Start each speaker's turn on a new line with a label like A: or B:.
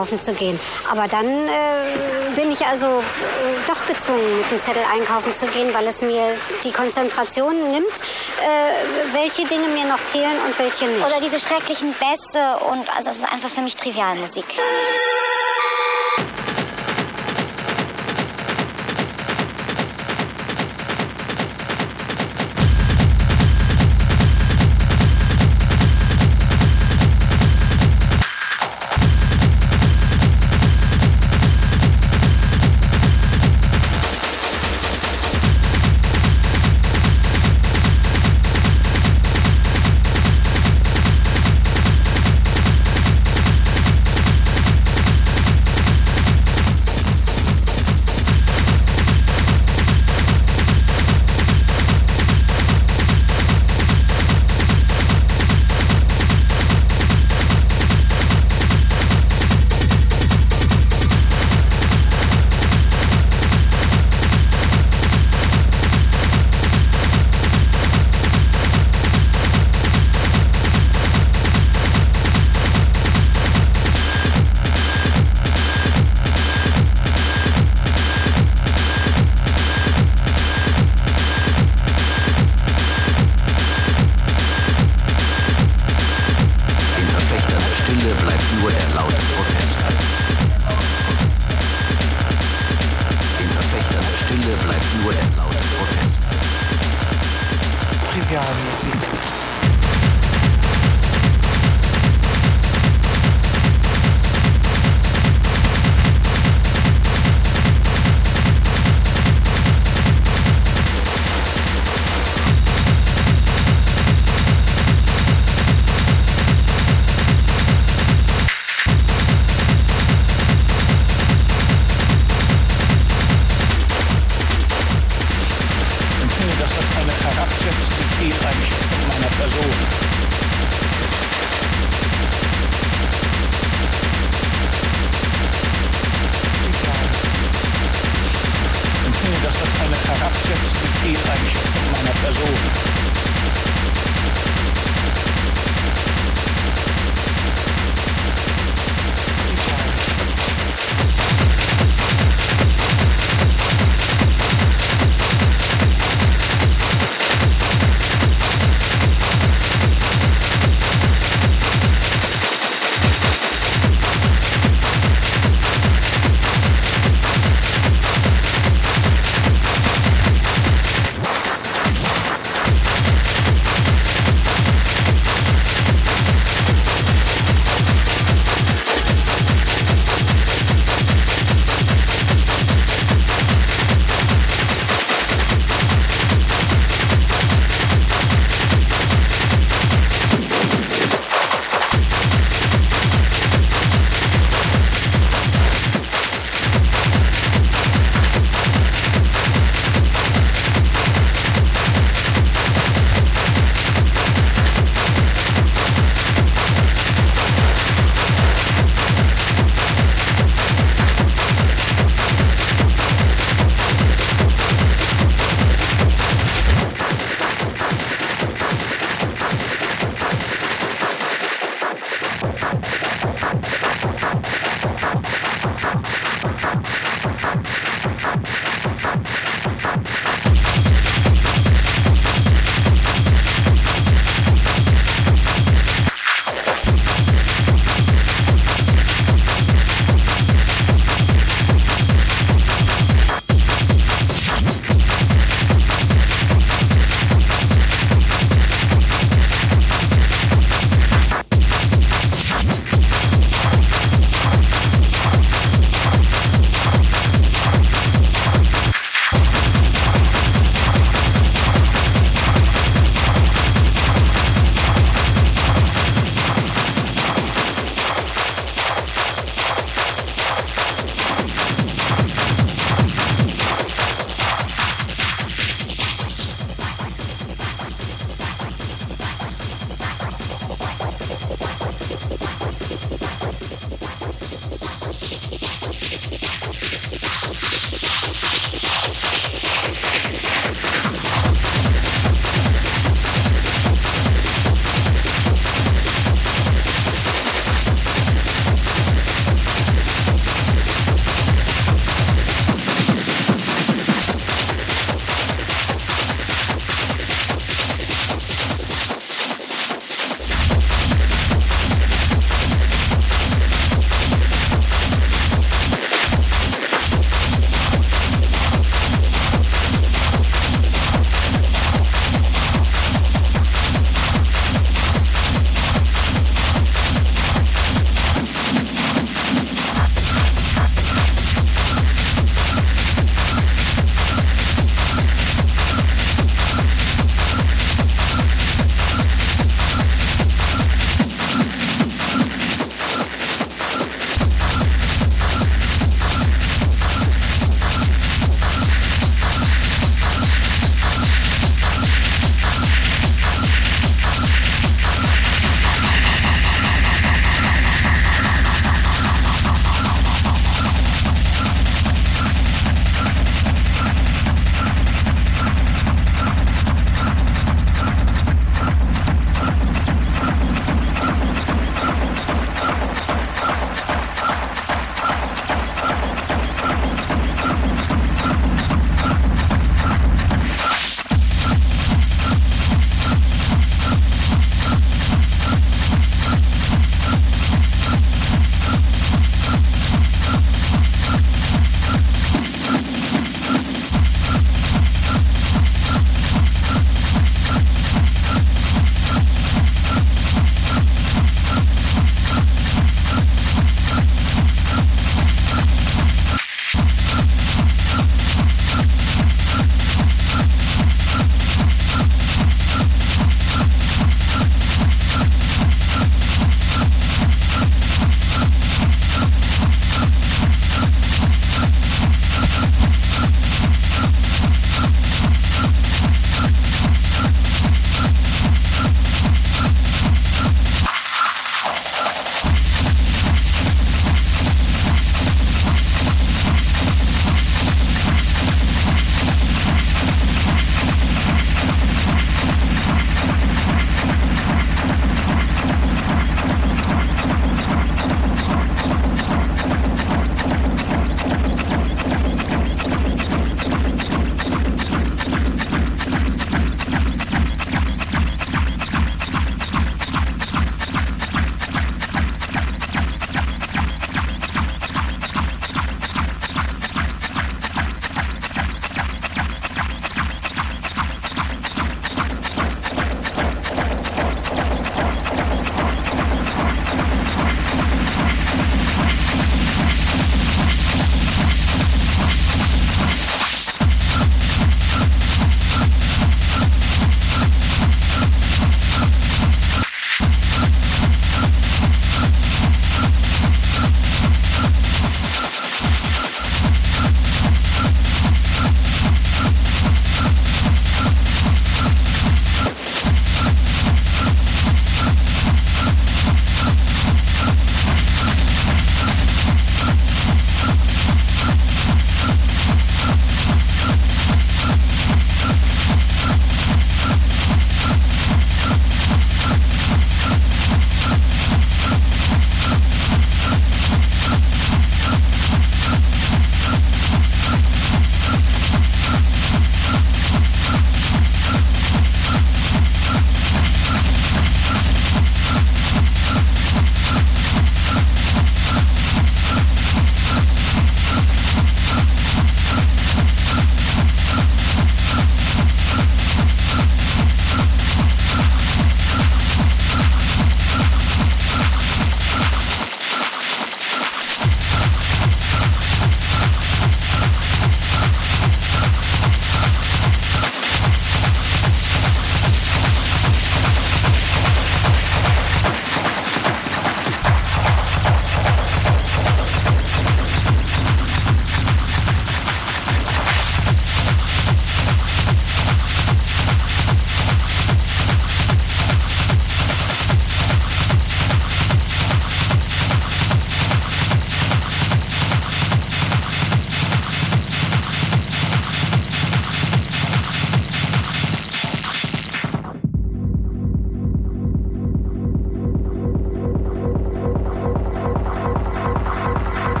A: einkaufen zu gehen. Aber dann äh, bin ich also äh, doch gezwungen, mit dem Zettel einkaufen zu gehen, weil es mir die Konzentration nimmt, äh, welche Dinge mir noch fehlen und welche nicht.
B: Oder diese schrecklichen Bässe und also es ist einfach für mich Trivialmusik.